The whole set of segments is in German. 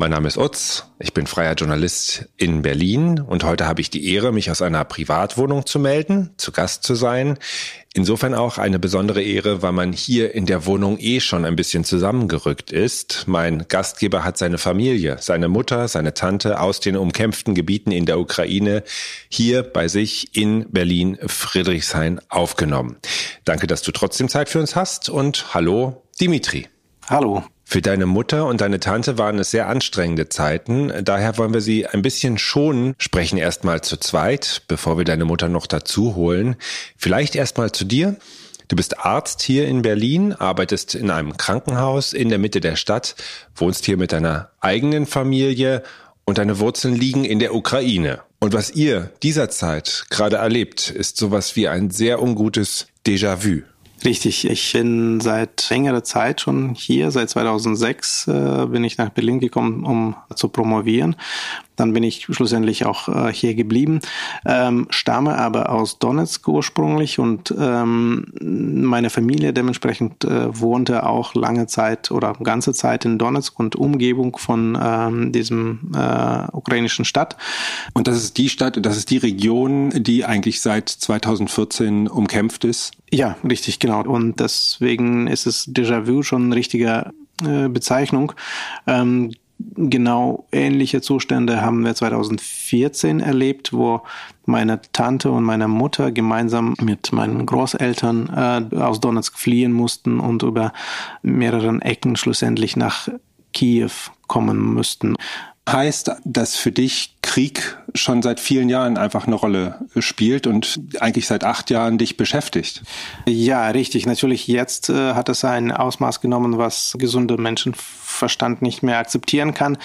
Mein Name ist Utz, ich bin freier Journalist in Berlin und heute habe ich die Ehre, mich aus einer Privatwohnung zu melden, zu Gast zu sein. Insofern auch eine besondere Ehre, weil man hier in der Wohnung eh schon ein bisschen zusammengerückt ist. Mein Gastgeber hat seine Familie, seine Mutter, seine Tante aus den umkämpften Gebieten in der Ukraine hier bei sich in Berlin Friedrichshain aufgenommen. Danke, dass du trotzdem Zeit für uns hast und hallo Dimitri. Hallo. Für deine Mutter und deine Tante waren es sehr anstrengende Zeiten. Daher wollen wir sie ein bisschen schonen, sprechen erstmal zu zweit, bevor wir deine Mutter noch dazu holen. Vielleicht erstmal zu dir. Du bist Arzt hier in Berlin, arbeitest in einem Krankenhaus in der Mitte der Stadt, wohnst hier mit deiner eigenen Familie und deine Wurzeln liegen in der Ukraine. Und was ihr dieser Zeit gerade erlebt, ist sowas wie ein sehr ungutes Déjà-vu. Richtig, ich bin seit längerer Zeit schon hier. Seit 2006 äh, bin ich nach Berlin gekommen, um zu promovieren. Dann bin ich schlussendlich auch äh, hier geblieben, ähm, stamme aber aus Donetsk ursprünglich und ähm, meine Familie dementsprechend äh, wohnte auch lange Zeit oder ganze Zeit in Donetsk und Umgebung von ähm, diesem äh, ukrainischen Stadt. Und das ist die Stadt, das ist die Region, die eigentlich seit 2014 umkämpft ist? Ja, richtig, genau. Und deswegen ist es Déjà-vu schon eine richtige äh, Bezeichnung. Ähm, genau ähnliche Zustände haben wir 2014 erlebt, wo meine Tante und meine Mutter gemeinsam mit meinen Großeltern äh, aus Donetsk fliehen mussten und über mehreren Ecken schlussendlich nach Kiew kommen müssten. Heißt das für dich Krieg schon seit vielen Jahren einfach eine Rolle spielt und eigentlich seit acht Jahren dich beschäftigt? Ja, richtig. Natürlich jetzt äh, hat es ein Ausmaß genommen, was gesunde Menschen Verstand nicht mehr akzeptieren kann.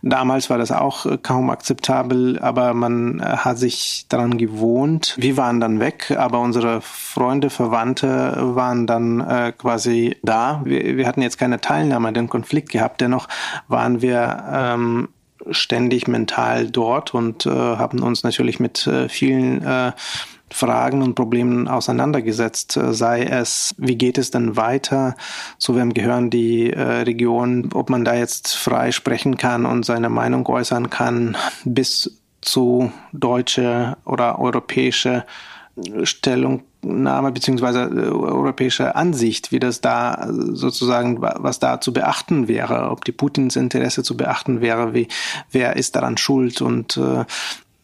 Damals war das auch äh, kaum akzeptabel, aber man äh, hat sich daran gewohnt. Wir waren dann weg, aber unsere Freunde, Verwandte waren dann äh, quasi da. Wir, wir hatten jetzt keine Teilnahme an den Konflikt gehabt, dennoch waren wir ähm, ständig mental dort und äh, haben uns natürlich mit äh, vielen äh, Fragen und Problemen auseinandergesetzt, äh, sei es, wie geht es denn weiter, zu wem gehören die äh, Regionen, ob man da jetzt frei sprechen kann und seine Meinung äußern kann, bis zu deutsche oder europäische Stellungnahme beziehungsweise äh, europäische Ansicht, wie das da sozusagen, was da zu beachten wäre, ob die Putins Interesse zu beachten wäre, wie, wer ist daran schuld und äh,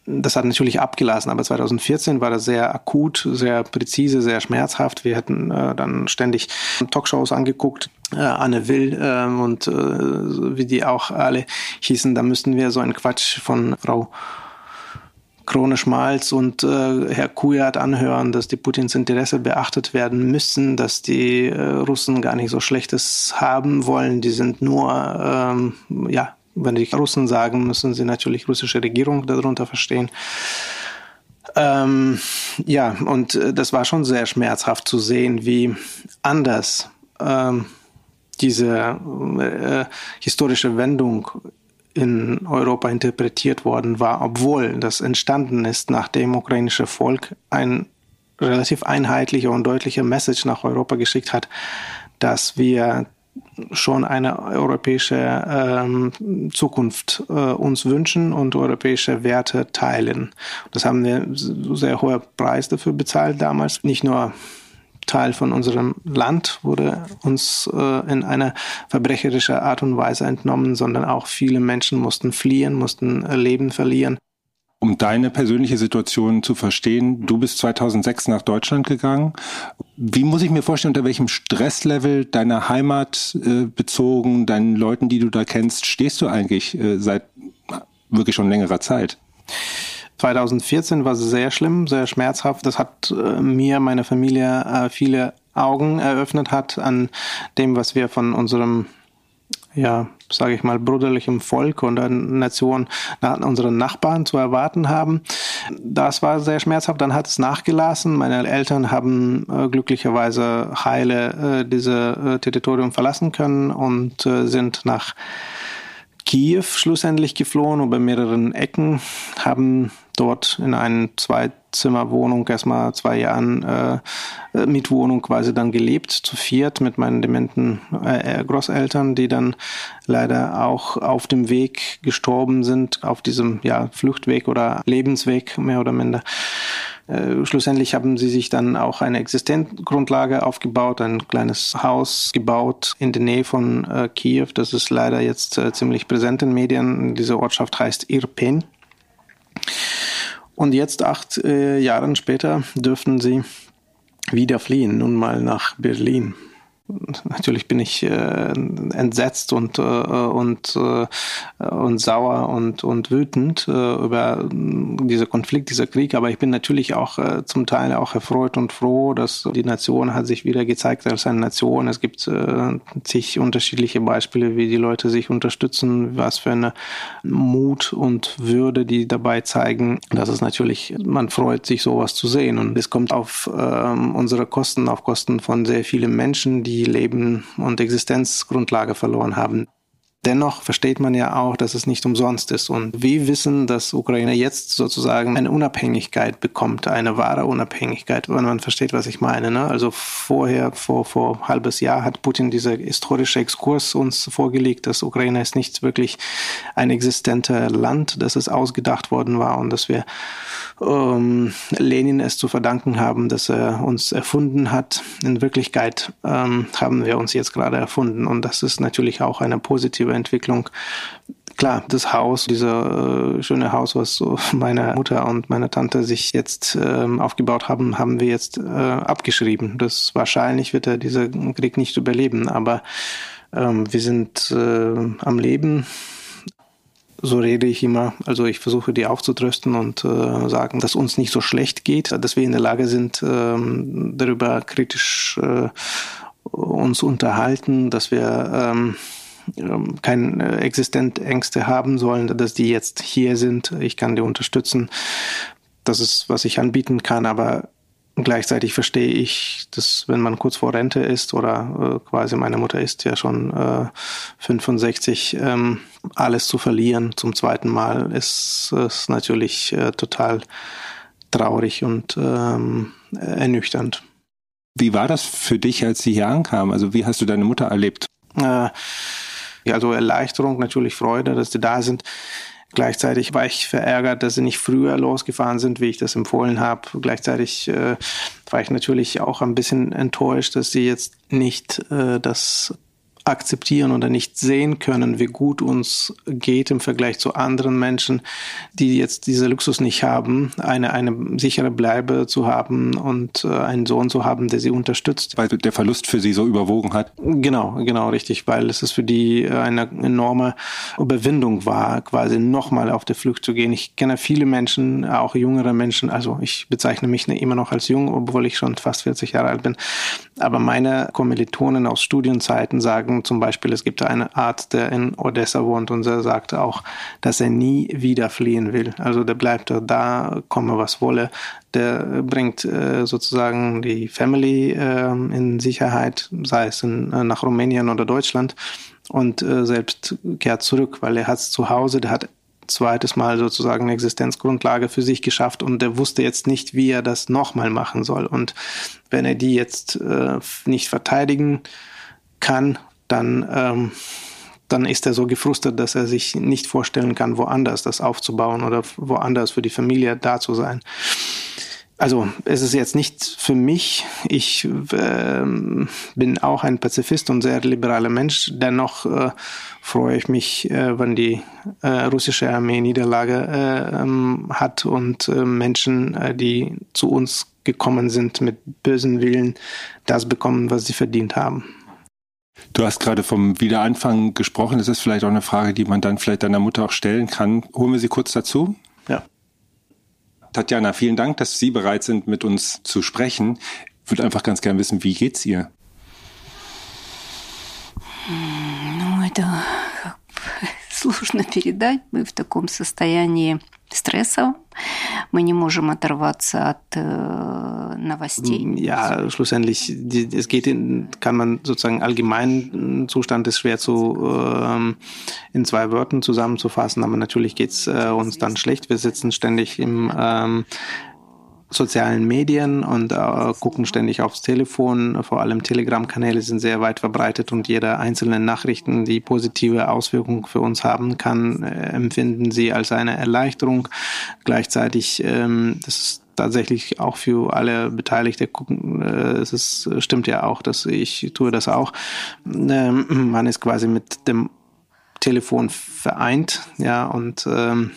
das hat natürlich abgelassen, aber 2014 war das sehr akut, sehr präzise, sehr schmerzhaft. Wir hätten äh, dann ständig Talkshows angeguckt, äh, Anne Will äh, und äh, wie die auch alle hießen. Da müssten wir so einen Quatsch von Frau Krone Schmalz und äh, Herr Kujat anhören, dass die Putins Interesse beachtet werden müssen, dass die äh, Russen gar nicht so Schlechtes haben wollen. Die sind nur ähm, ja wenn die Russen sagen, müssen sie natürlich russische Regierung darunter verstehen. Ähm, ja, und äh, das war schon sehr schmerzhaft zu sehen, wie anders ähm, diese äh, historische Wendung in Europa interpretiert worden war, obwohl das entstanden ist, nachdem ukrainische Volk ein relativ einheitliche und deutliche Message nach Europa geschickt hat, dass wir schon eine europäische ähm, Zukunft äh, uns wünschen und europäische Werte teilen. Das haben wir sehr hoher Preis dafür bezahlt damals. Nicht nur Teil von unserem Land wurde uns äh, in einer verbrecherischen Art und Weise entnommen, sondern auch viele Menschen mussten fliehen, mussten äh, Leben verlieren. um deine persönliche Situation zu verstehen, du bist 2006 nach Deutschland gegangen. Wie muss ich mir vorstellen, unter welchem Stresslevel deiner Heimat äh, bezogen, deinen Leuten, die du da kennst, stehst du eigentlich äh, seit wirklich schon längerer Zeit? 2014 war sehr schlimm, sehr schmerzhaft. Das hat äh, mir, meiner Familie äh, viele Augen eröffnet hat an dem, was wir von unserem ja, sage ich mal, bruderlichem Volk und Nation nach unseren Nachbarn zu erwarten haben. Das war sehr schmerzhaft. Dann hat es nachgelassen. Meine Eltern haben äh, glücklicherweise heile äh, diese äh, Territorium verlassen können und äh, sind nach Kiew schlussendlich geflohen über mehreren Ecken, haben dort in einer Zweizimmerwohnung erstmal zwei Jahren äh, äh, Mietwohnung quasi dann gelebt, zu viert mit meinen dementen äh, Großeltern, die dann leider auch auf dem Weg gestorben sind, auf diesem ja, Fluchtweg oder Lebensweg mehr oder minder. Äh, schlussendlich haben sie sich dann auch eine Existenzgrundlage aufgebaut, ein kleines Haus gebaut in der Nähe von äh, Kiew. Das ist leider jetzt äh, ziemlich präsent in Medien. Diese Ortschaft heißt Irpen. Und jetzt, acht äh, Jahre später, dürften sie wieder fliehen, nun mal nach Berlin. Natürlich bin ich äh, entsetzt und, äh, und, äh, und sauer und, und wütend äh, über dieser Konflikt, dieser Krieg, aber ich bin natürlich auch äh, zum Teil auch erfreut und froh, dass die Nation hat sich wieder gezeigt als eine Nation. Es gibt äh, zig unterschiedliche Beispiele, wie die Leute sich unterstützen, was für eine Mut und Würde die dabei zeigen. Das ist natürlich, man freut sich sowas zu sehen und es kommt auf äh, unsere Kosten, auf Kosten von sehr vielen Menschen, die Leben und Existenzgrundlage verloren haben. Dennoch versteht man ja auch, dass es nicht umsonst ist. Und wir wissen, dass Ukraine jetzt sozusagen eine Unabhängigkeit bekommt, eine wahre Unabhängigkeit, wenn man versteht, was ich meine. Ne? Also vorher, vor, vor halbes Jahr hat Putin dieser historische Exkurs uns vorgelegt, dass Ukraine ist nicht wirklich ein existenter Land, dass es ausgedacht worden war und dass wir ähm, Lenin es zu verdanken haben, dass er uns erfunden hat. In Wirklichkeit ähm, haben wir uns jetzt gerade erfunden und das ist natürlich auch eine positive Entwicklung. Klar, das Haus, dieser äh, schöne Haus, was so meine Mutter und meine Tante sich jetzt ähm, aufgebaut haben, haben wir jetzt äh, abgeschrieben. Das wahrscheinlich wird er dieser Krieg nicht überleben, aber ähm, wir sind äh, am Leben so rede ich immer. Also ich versuche die aufzutrösten und äh, sagen, dass uns nicht so schlecht geht, dass wir in der Lage sind, ähm, darüber kritisch äh, uns unterhalten, dass wir ähm, ähm, keine Existenzängste haben sollen, dass die jetzt hier sind. Ich kann die unterstützen. Das ist, was ich anbieten kann, aber gleichzeitig verstehe ich, dass wenn man kurz vor Rente ist oder äh, quasi meine Mutter ist ja schon äh, 65, ähm, alles zu verlieren zum zweiten Mal ist, ist natürlich äh, total traurig und ähm, ernüchternd. Wie war das für dich, als sie hier ankam? Also wie hast du deine Mutter erlebt? Äh, also Erleichterung, natürlich Freude, dass sie da sind. Gleichzeitig war ich verärgert, dass sie nicht früher losgefahren sind, wie ich das empfohlen habe. Gleichzeitig äh, war ich natürlich auch ein bisschen enttäuscht, dass sie jetzt nicht äh, das akzeptieren oder nicht sehen können, wie gut uns geht im Vergleich zu anderen Menschen, die jetzt diese Luxus nicht haben, eine, eine sichere Bleibe zu haben und äh, einen Sohn zu haben, der sie unterstützt. Weil der Verlust für sie so überwogen hat? Genau, genau, richtig, weil es ist für die eine enorme Überwindung war, quasi nochmal auf der Flucht zu gehen. Ich kenne viele Menschen, auch jüngere Menschen, also ich bezeichne mich immer noch als jung, obwohl ich schon fast 40 Jahre alt bin, aber meine Kommilitonen aus Studienzeiten sagen, sagen zum Beispiel, es gibt eine Art, der in Odessa wohnt und er sagt auch, dass er nie wieder fliehen will. Also der bleibt da, komme was wolle. Der bringt äh, sozusagen die Family äh, in Sicherheit, sei es in, äh, nach Rumänien oder Deutschland und äh, selbst kehrt zurück, weil er hat es zu Hause, der hat zweites Mal sozusagen eine Existenzgrundlage für sich geschafft und er wusste jetzt nicht, wie er das nochmal machen soll. Und wenn er die jetzt äh, nicht verteidigen kann, dann, ähm, dann ist er so gefrustet, dass er sich nicht vorstellen kann, woanders das aufzubauen oder woanders für die Familie da zu sein. Also es ist jetzt nicht für mich. Ich äh, bin auch ein Pazifist und sehr liberaler Mensch. Dennoch äh, freue ich mich, äh, wenn die äh, russische Armee Niederlage äh, ähm, hat und äh, Menschen, äh, die zu uns gekommen sind mit bösen Willen, das bekommen, was sie verdient haben. Du hast gerade vom Wiederanfang gesprochen. Das ist vielleicht auch eine Frage, die man dann vielleicht deiner Mutter auch stellen kann. Holen wir sie kurz dazu. Ja. Tatjana, vielen Dank, dass Sie bereit sind, mit uns zu sprechen. Ich würde einfach ganz gern wissen, wie geht's ihr? Ну, это сложно передать. Мы в таком состоянии стрессов. Мы не можем оторваться от äh, Новостей. Ja, schlussendlich, es geht in, kann man sozusagen allgemeinen Zustand ist schwer zu ähm, in zwei Wörtern zusammenzufassen, aber natürlich geht's äh, uns dann schlecht. Wir sitzen ständig im ähm, sozialen Medien und äh, gucken ständig aufs Telefon. Vor allem Telegram-Kanäle sind sehr weit verbreitet und jede einzelne Nachrichten, die positive Auswirkungen für uns haben kann, äh, empfinden sie als eine Erleichterung. Gleichzeitig, ähm, das ist tatsächlich auch für alle Beteiligte gucken, äh, es ist, stimmt ja auch, dass ich tue das auch. Ähm, man ist quasi mit dem Telefon vereint, ja, und ähm,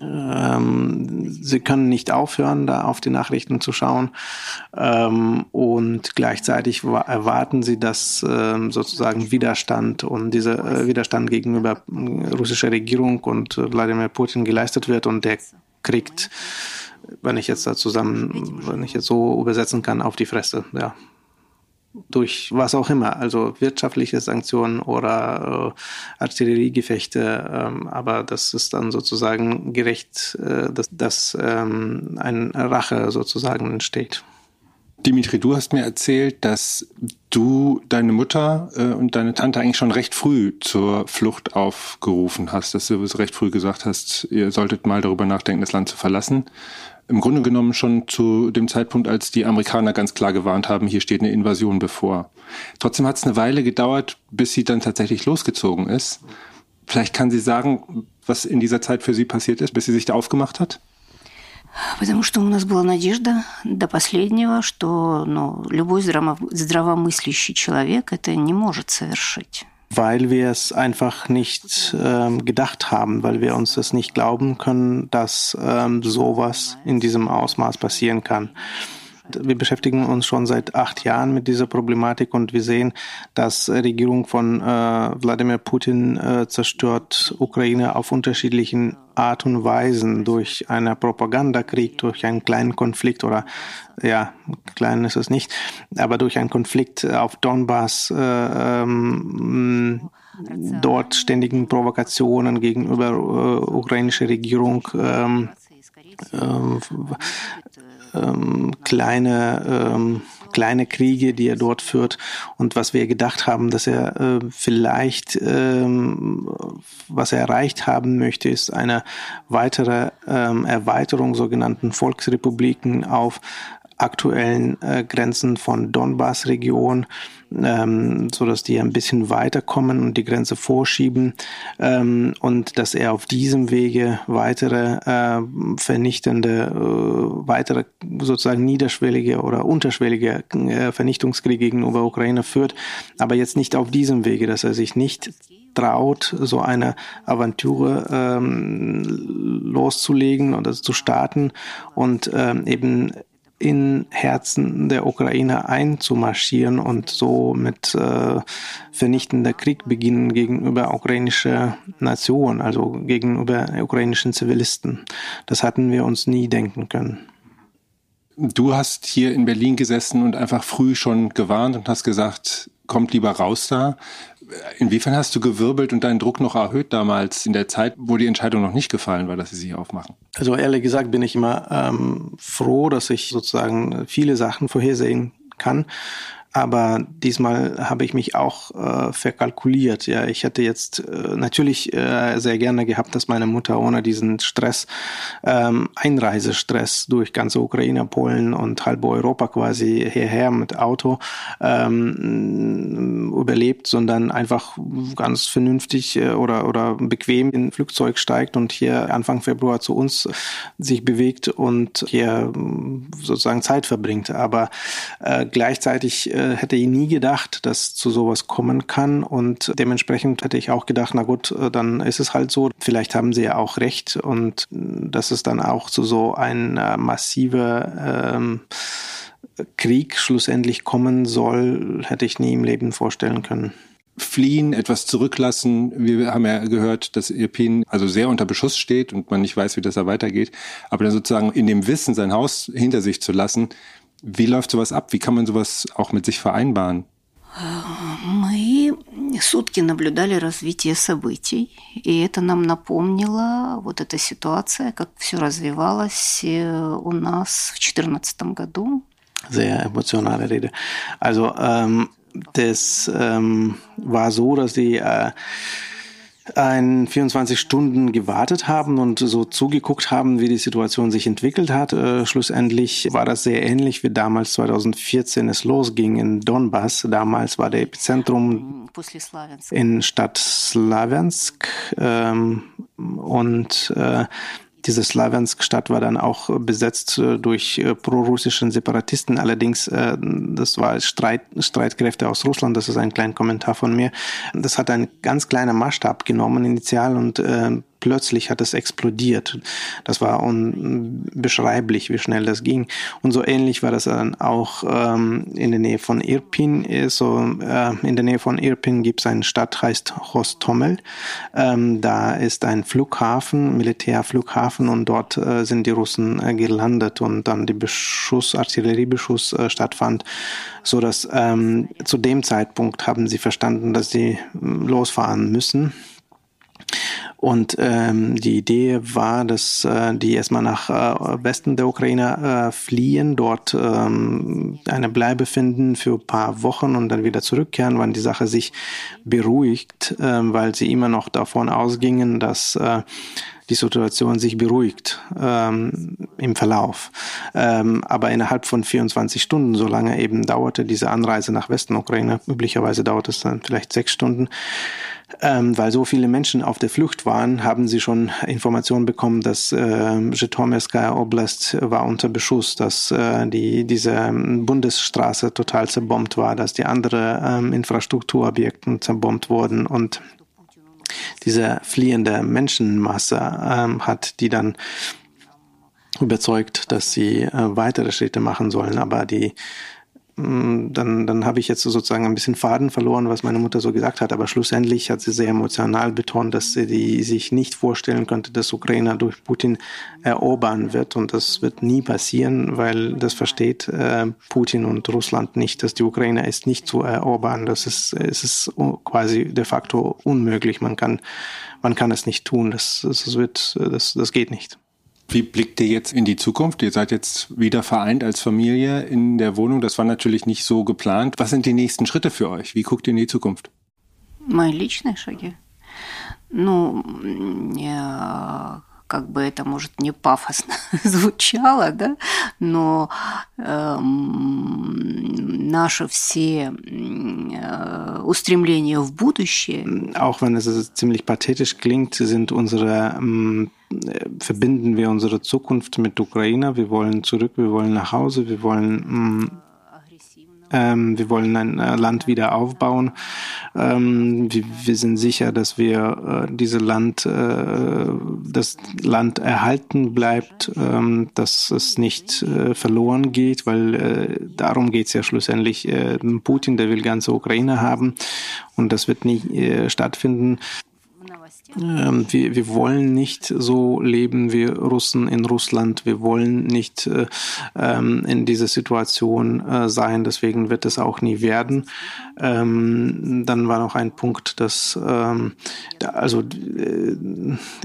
sie können nicht aufhören, da auf die Nachrichten zu schauen. Ähm, und gleichzeitig erwarten sie, dass ähm, sozusagen Widerstand und dieser äh, Widerstand gegenüber äh, russischer Regierung und äh, Wladimir Putin geleistet wird und der kriegt, wenn ich jetzt da zusammen, wenn ich jetzt so übersetzen kann, auf die Fresse, ja durch was auch immer, also wirtschaftliche Sanktionen oder äh, Artilleriegefechte, ähm, aber das ist dann sozusagen gerecht, äh, dass, dass ähm, eine Rache sozusagen entsteht. Dimitri, du hast mir erzählt, dass du deine Mutter äh, und deine Tante eigentlich schon recht früh zur Flucht aufgerufen hast, dass du recht früh gesagt hast, ihr solltet mal darüber nachdenken, das Land zu verlassen im Grunde genommen schon zu dem Zeitpunkt, als die Amerikaner ganz klar gewarnt haben, hier steht eine Invasion bevor. Trotzdem hat es eine Weile gedauert, bis sie dann tatsächlich losgezogen ist. Vielleicht kann sie sagen, was in dieser Zeit für sie passiert ist, bis sie sich da aufgemacht hat? Потому что у нас была надежда до последнего, что ну, любой здравомыслящий человек это не может совершить weil wir es einfach nicht ähm, gedacht haben, weil wir uns es nicht glauben können, dass ähm, sowas in diesem Ausmaß passieren kann. Wir beschäftigen uns schon seit acht Jahren mit dieser Problematik und wir sehen, dass Regierung von äh, Wladimir Putin äh, zerstört Ukraine auf unterschiedlichen Art und Weisen durch einen Propagandakrieg, durch einen kleinen Konflikt oder ja, klein ist es nicht, aber durch einen Konflikt auf Donbass, äh, ähm, dort ständigen Provokationen gegenüber äh, ukrainischer Regierung, ähm, ähm, kleine, ähm, kleine Kriege, die er dort führt. Und was wir gedacht haben, dass er äh, vielleicht, ähm, was er erreicht haben möchte, ist eine weitere ähm, Erweiterung sogenannten Volksrepubliken auf aktuellen äh, Grenzen von Donbass-Region, ähm, so dass die ein bisschen weiterkommen und die Grenze vorschieben ähm, und dass er auf diesem Wege weitere äh, vernichtende, äh, weitere sozusagen niederschwellige oder unterschwellige äh, Vernichtungskriege gegenüber Ukraine führt, aber jetzt nicht auf diesem Wege, dass er sich nicht traut, so eine Aventur ähm, loszulegen oder zu starten und ähm, eben in Herzen der Ukraine einzumarschieren und so mit äh, vernichtender Krieg beginnen gegenüber ukrainischer Nation, also gegenüber ukrainischen Zivilisten. Das hatten wir uns nie denken können. Du hast hier in Berlin gesessen und einfach früh schon gewarnt und hast gesagt, kommt lieber raus da. Inwiefern hast du gewirbelt und deinen Druck noch erhöht damals in der Zeit, wo die Entscheidung noch nicht gefallen war, dass sie sich aufmachen? Also ehrlich gesagt bin ich immer ähm, froh, dass ich sozusagen viele Sachen vorhersehen kann. Aber diesmal habe ich mich auch äh, verkalkuliert. Ja, ich hätte jetzt äh, natürlich äh, sehr gerne gehabt, dass meine Mutter ohne diesen Stress, ähm, Einreisestress durch ganze Ukraine, Polen und halb Europa quasi hierher mit Auto ähm, überlebt, sondern einfach ganz vernünftig äh, oder oder bequem in ein Flugzeug steigt und hier Anfang Februar zu uns sich bewegt und hier sozusagen Zeit verbringt. Aber äh, gleichzeitig äh, hätte ich nie gedacht, dass zu sowas kommen kann. Und dementsprechend hätte ich auch gedacht, na gut, äh, dann ist es halt so. Vielleicht haben sie ja auch recht. Und dass es dann auch zu so ein massiver ähm, Krieg schlussendlich kommen soll, hätte ich nie im Leben vorstellen können fliehen, etwas zurücklassen. Wir haben ja gehört, dass Irpin also sehr unter Beschuss steht und man nicht weiß, wie das da weitergeht. Aber dann sozusagen in dem Wissen, sein Haus hinter sich zu lassen, wie läuft sowas ab? Wie kann man sowas auch mit sich vereinbaren? Мы сутки наблюдали развитие событий, и это нам напомнило вот эта ситуация, как все развивалось у нас в 2014 году. Sehr emotionale Rede. Also ähm, das ähm, war so, dass die äh, ein 24 Stunden gewartet haben und so zugeguckt haben, wie die Situation sich entwickelt hat. Äh, schlussendlich war das sehr ähnlich wie damals 2014 es losging in Donbass. Damals war der Epizentrum in Stadt Slawiansk ähm, und äh, diese Slawiansk-Stadt war dann auch besetzt äh, durch äh, prorussischen Separatisten. Allerdings, äh, das war Streit, Streitkräfte aus Russland. Das ist ein kleiner Kommentar von mir. Das hat einen ganz kleinen Maßstab genommen initial und plötzlich hat es explodiert. Das war unbeschreiblich, wie schnell das ging. Und so ähnlich war das dann auch ähm, in der Nähe von Irpin. So, äh, in der Nähe von Irpin gibt es eine Stadt, heißt Hostomel. Ähm, da ist ein Flughafen, Militärflughafen, und dort äh, sind die Russen äh, gelandet und dann die Beschuss, Artilleriebeschuss äh, stattfand, so dass ähm, zu dem Zeitpunkt haben sie verstanden, dass sie losfahren müssen und ähm, die Idee war, dass äh, die erstmal nach äh, Westen der Ukraine äh, fliehen, dort ähm, eine Bleibe finden für ein paar Wochen und dann wieder zurückkehren, wann die Sache sich beruhigt, äh, weil sie immer noch davon ausgingen, dass äh, die Situation sich beruhigt ähm, im Verlauf. Ähm, aber innerhalb von 24 Stunden, so lange eben dauerte diese Anreise nach Westen Ukraine, üblicherweise dauert es dann vielleicht sechs Stunden, ähm, weil so viele Menschen auf der Flucht waren, haben sie schon Informationen bekommen, dass äh, Zhytomyrskaya Oblast war unter Beschuss, dass äh, die, diese Bundesstraße total zerbombt war, dass die andere ähm, Infrastrukturobjekte zerbombt wurden und diese fliehende Menschenmasse ähm, hat die dann überzeugt, dass sie äh, weitere Schritte machen sollen, aber die dann, dann habe ich jetzt sozusagen ein bisschen Faden verloren, was meine Mutter so gesagt hat. Aber schlussendlich hat sie sehr emotional betont, dass sie die, sich nicht vorstellen könnte, dass Ukraine durch Putin erobern wird. Und das wird nie passieren, weil das versteht äh, Putin und Russland nicht, dass die Ukraine ist nicht zu erobern. Das ist, es ist quasi de facto unmöglich. Man kann, man kann es nicht tun. Das, das wird, das, das geht nicht. Wie blickt ihr jetzt in die Zukunft? Ihr seid jetzt wieder vereint als Familie in der Wohnung. Das war natürlich nicht so geplant. Was sind die nächsten Schritte für euch? Wie guckt ihr in die Zukunft? Мои личные шаги? Ну, я как бы это, может, не пафосно звучало, да, но э, наши все äh, Устремления в будущее. Auch wenn es ziemlich pathetisch klingt, sind unsere ähm, verbinden wir unsere Zukunft mit Ukraine. Wir wollen zurück, wir wollen nach Hause, wir wollen ähm, ähm, wir wollen ein äh, Land wieder aufbauen. Ähm, wir, wir, sind sicher, dass wir äh, dieses Land, äh, das Land erhalten bleibt, ähm, dass es nicht äh, verloren geht, weil äh, darum geht es ja schlussendlich. Äh, Putin, der will ganze Ukraine haben und das wird nicht stattfinden. Ähm, wir, wir wollen nicht so leben wie Russen in Russland. Wir wollen nicht äh, ähm, in dieser Situation äh, sein. Deswegen wird es auch nie werden. Ähm, dann war noch ein Punkt, dass ähm, da, also äh,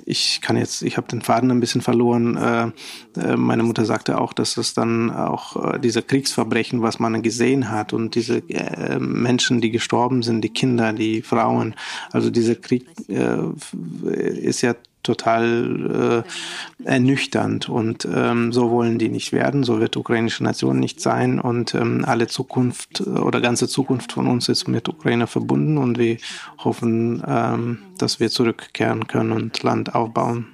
ich kann jetzt, ich habe den Faden ein bisschen verloren. Äh, äh, meine Mutter sagte auch, dass es dann auch äh, diese Kriegsverbrechen, was man gesehen hat und diese äh, Menschen, die gestorben sind, die Kinder, die Frauen, also dieser Krieg äh, ist ja total äh, ernüchternd und ähm, so wollen die nicht werden, so wird ukrainische Nation nicht sein und ähm, alle Zukunft oder ganze Zukunft von uns ist mit Ukraine verbunden und wir hoffen, ähm, dass wir zurückkehren können und Land aufbauen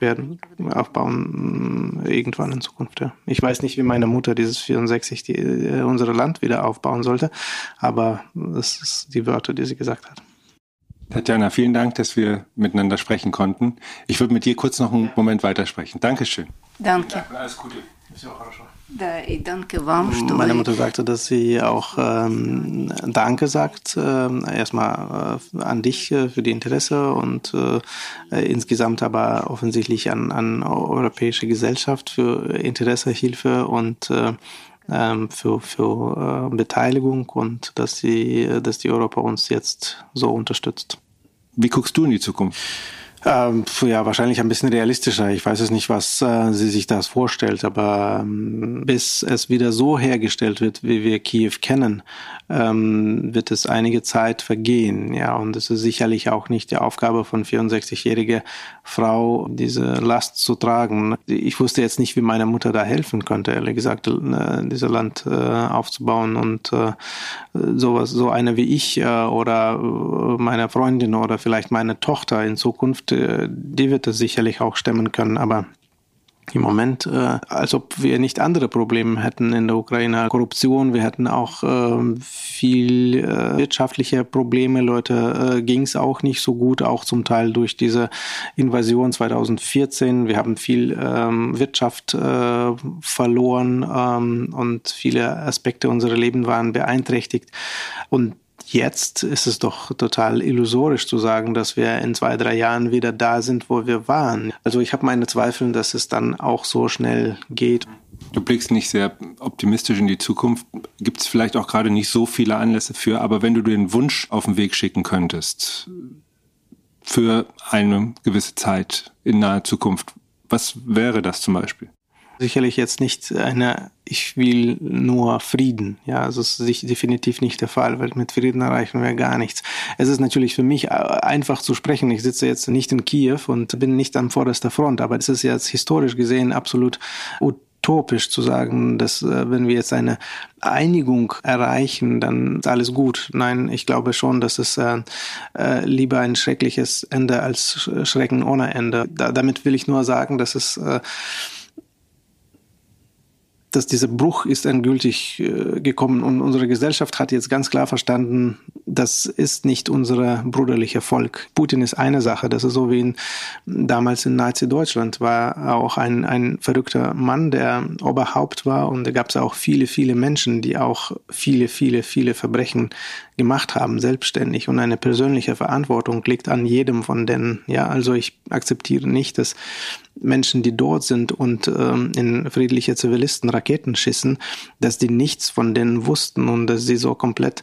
werden, aufbauen mm, irgendwann in Zukunft. Ja. Ich weiß nicht, wie meine Mutter dieses 64 die, äh, unser Land wieder aufbauen sollte, aber das ist die Wörter, die sie gesagt hat. Tatjana, vielen Dank, dass wir miteinander sprechen konnten. Ich würde mit dir kurz noch einen Moment weitersprechen. Dankeschön. Danke. Alles Gute. Meine Mutter sagte, dass sie auch ähm, Danke sagt, äh, erstmal äh, an dich äh, für die Interesse und äh, insgesamt aber offensichtlich an, an europäische Gesellschaft für Interesse, Hilfe und äh, ähm, für, für äh, Beteiligung und dass die, dass die Europa uns jetzt so unterstützt. Wie guckst du in die Zukunft? Ähm, ja, wahrscheinlich ein bisschen realistischer. Ich weiß es nicht, was äh, sie sich das vorstellt, aber ähm, bis es wieder so hergestellt wird, wie wir Kiew kennen, ähm, wird es einige Zeit vergehen. Ja, und es ist sicherlich auch nicht die Aufgabe von 64-jähriger Frau, diese Last zu tragen. Ich wusste jetzt nicht, wie meine Mutter da helfen könnte, ehrlich gesagt, äh, dieses Land äh, aufzubauen und äh, sowas, so eine wie ich äh, oder äh, meine Freundin oder vielleicht meine Tochter in Zukunft die wird das sicherlich auch stemmen können, aber im Moment, äh, als ob wir nicht andere Probleme hätten in der Ukraine. Korruption, wir hätten auch äh, viel äh, wirtschaftliche Probleme. Leute äh, ging es auch nicht so gut, auch zum Teil durch diese Invasion 2014. Wir haben viel ähm, Wirtschaft äh, verloren ähm, und viele Aspekte unserer Leben waren beeinträchtigt. Und Jetzt ist es doch total illusorisch zu sagen, dass wir in zwei, drei Jahren wieder da sind, wo wir waren. Also ich habe meine Zweifel, dass es dann auch so schnell geht. Du blickst nicht sehr optimistisch in die Zukunft. Gibt es vielleicht auch gerade nicht so viele Anlässe für, aber wenn du den Wunsch auf den Weg schicken könntest für eine gewisse Zeit in naher Zukunft, was wäre das zum Beispiel? Sicherlich jetzt nicht eine, ich will nur Frieden. Ja, also es ist definitiv nicht der Fall, weil mit Frieden erreichen wir gar nichts. Es ist natürlich für mich äh, einfach zu sprechen. Ich sitze jetzt nicht in Kiew und bin nicht am vorderster Front, aber es ist jetzt historisch gesehen absolut utopisch zu sagen, dass äh, wenn wir jetzt eine Einigung erreichen, dann ist alles gut. Nein, ich glaube schon, dass es äh, äh, lieber ein schreckliches Ende als Schrecken ohne Ende. Da, damit will ich nur sagen, dass es äh, dass dieser Bruch ist endgültig äh, gekommen und unsere Gesellschaft hat jetzt ganz klar verstanden, das ist nicht unser bruderlicher Volk. Putin ist eine Sache, das ist so wie in, damals in Nazi-Deutschland war auch ein, ein verrückter Mann, der Oberhaupt war und da gab es auch viele, viele Menschen, die auch viele, viele, viele Verbrechen gemacht haben, selbstständig und eine persönliche Verantwortung liegt an jedem von denen. Ja, also ich akzeptiere nicht, dass Menschen, die dort sind und ähm, in friedliche Zivilisten Raketen schießen, dass die nichts von denen wussten und dass sie so komplett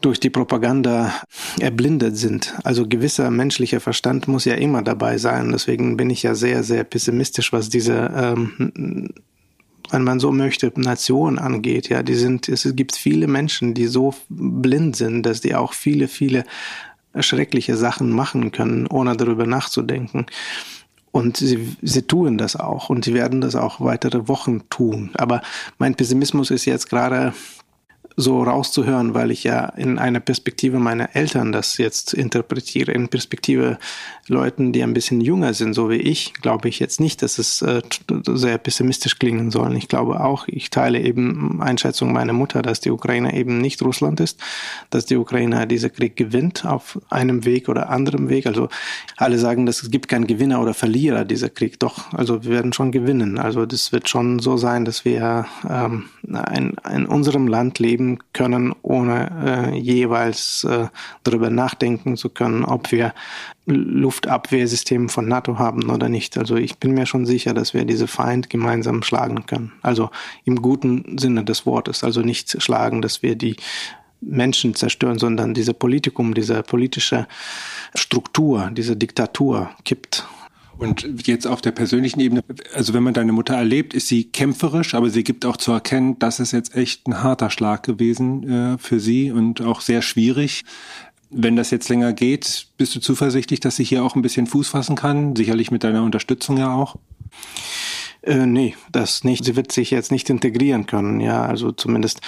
durch die Propaganda erblindet sind. Also gewisser menschlicher Verstand muss ja immer dabei sein. Deswegen bin ich ja sehr, sehr pessimistisch, was diese, ähm, wenn man so möchte, Nation angeht. Ja, die sind, es gibt viele Menschen, die so blind sind, dass die auch viele, viele schreckliche Sachen machen können, ohne darüber nachzudenken. Und sie, sie tun das auch und sie werden das auch weitere Wochen tun. Aber mein Pessimismus ist jetzt gerade so rauszuhören, weil ich ja in einer Perspektive meiner Eltern das jetzt interpretiere, in Perspektive Leuten, die ein bisschen jünger sind, so wie ich, glaube ich jetzt nicht, dass es äh, sehr pessimistisch klingen soll. Ich glaube auch, ich teile eben Einschätzung meiner Mutter, dass die Ukraine eben nicht Russland ist, dass die Ukraine diese Krieg gewinnt auf einem Weg oder anderem Weg. Also alle sagen, dass es gibt keinen Gewinner oder Verlierer dieser Krieg. Doch, also wir werden schon gewinnen. Also das wird schon so sein, dass wir ähm, in, in unserem Land leben, fühlen können, ohne äh, jeweils äh, darüber nachdenken zu können, ob wir Luftabwehrsystem von NATO haben oder nicht. Also ich bin mir schon sicher, dass wir diese Feind gemeinsam schlagen können. Also im guten Sinne des Wortes. Also nicht schlagen, dass wir die Menschen zerstören, sondern diese Politikum, diese politische Struktur, diese Diktatur kippt. Und jetzt auf der persönlichen Ebene, also wenn man deine Mutter erlebt, ist sie kämpferisch, aber sie gibt auch zu erkennen, das ist jetzt echt ein harter Schlag gewesen äh, für sie und auch sehr schwierig. Wenn das jetzt länger geht, bist du zuversichtlich, dass sie hier auch ein bisschen Fuß fassen kann? Sicherlich mit deiner Unterstützung ja auch. Äh, nee, das nicht. Sie wird sich jetzt nicht integrieren können. Ja, also zumindest,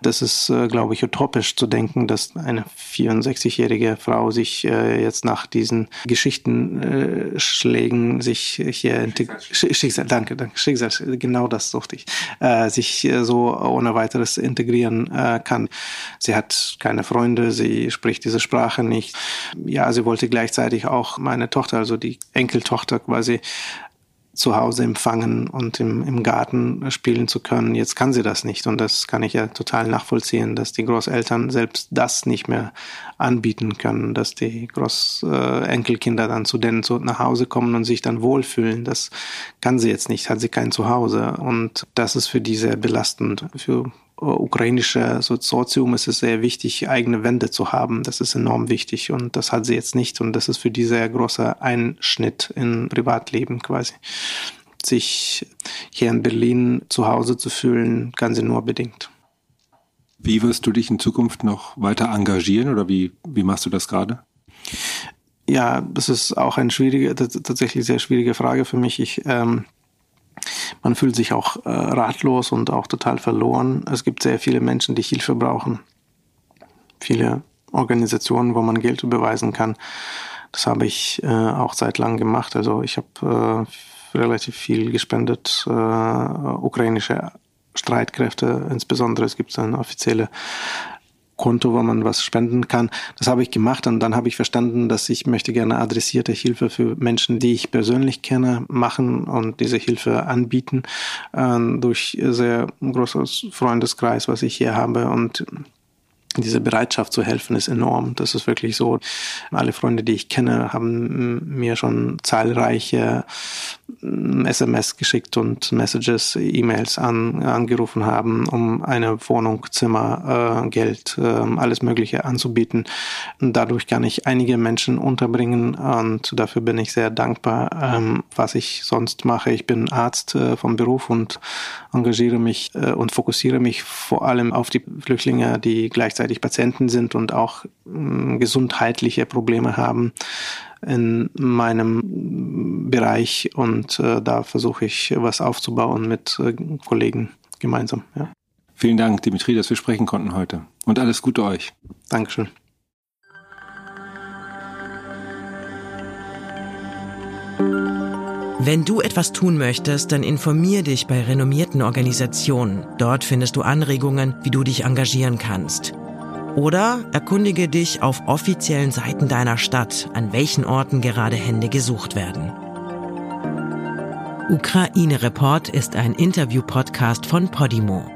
das ist, äh, glaube ich, utopisch zu denken, dass eine 64-jährige Frau sich äh, jetzt nach diesen Geschichtenschlägen äh, sich hier Schicksal. Schicksal, danke, danke, Schicksal, genau das suchte ich, äh, sich äh, so ohne weiteres integrieren kann. Sie hat keine Freunde, sie spricht diese Sprache nicht. Ja, sie wollte gleichzeitig auch meine Tochter, also die Enkeltochter quasi zu Hause empfangen und im, im Garten spielen zu können. Jetzt kann sie das nicht und das kann ich ja total nachvollziehen, dass die Großeltern selbst das nicht mehr anbieten können, dass die Großenkelkinder dann zu denen zu, nach Hause kommen und sich dann wohlfühlen. Das kann sie jetzt nicht, hat sie kein Zuhause und das ist für die sehr belastend. Für ukrainische Sozium ist es sehr wichtig, eigene Wände zu haben. Das ist enorm wichtig und das hat sie jetzt nicht und das ist für die sehr großer Einschnitt in Privatleben quasi. Sich hier in Berlin zu Hause zu fühlen, kann sie nur bedingt. Wie wirst du dich in Zukunft noch weiter engagieren oder wie, wie machst du das gerade? Ja, das ist auch eine schwierige, tatsächlich sehr schwierige Frage für mich. Ich ähm, man fühlt sich auch äh, ratlos und auch total verloren. Es gibt sehr viele Menschen, die Hilfe brauchen. Viele Organisationen, wo man Geld überweisen kann. Das habe ich äh, auch seit langem gemacht. Also ich habe äh, relativ viel gespendet, äh, ukrainische Streitkräfte, insbesondere es gibt eine offizielle Konto, wo man was spenden kann. Das habe ich gemacht und dann habe ich verstanden, dass ich möchte gerne adressierte Hilfe für Menschen, die ich persönlich kenne, machen und diese Hilfe anbieten äh, durch sehr großes Freundeskreis, was ich hier habe und diese Bereitschaft zu helfen ist enorm. Das ist wirklich so. Alle Freunde, die ich kenne, haben mir schon zahlreiche SMS geschickt und Messages, E-Mails an, angerufen haben, um eine Wohnung, Zimmer, äh, Geld, äh, alles Mögliche anzubieten. Dadurch kann ich einige Menschen unterbringen und dafür bin ich sehr dankbar, ähm, was ich sonst mache. Ich bin Arzt äh, vom Beruf und engagiere mich äh, und fokussiere mich vor allem auf die Flüchtlinge, die gleichzeitig Patienten sind und auch äh, gesundheitliche Probleme haben in meinem Bereich und äh, da versuche ich was aufzubauen mit äh, Kollegen gemeinsam. Ja. Vielen Dank, Dimitri, dass wir sprechen konnten heute. Und alles Gute euch. Dankeschön. Wenn du etwas tun möchtest, dann informier dich bei renommierten Organisationen. Dort findest du Anregungen, wie du dich engagieren kannst. Oder erkundige dich auf offiziellen Seiten deiner Stadt, an welchen Orten gerade Hände gesucht werden. Ukraine Report ist ein Interview-Podcast von Podimo.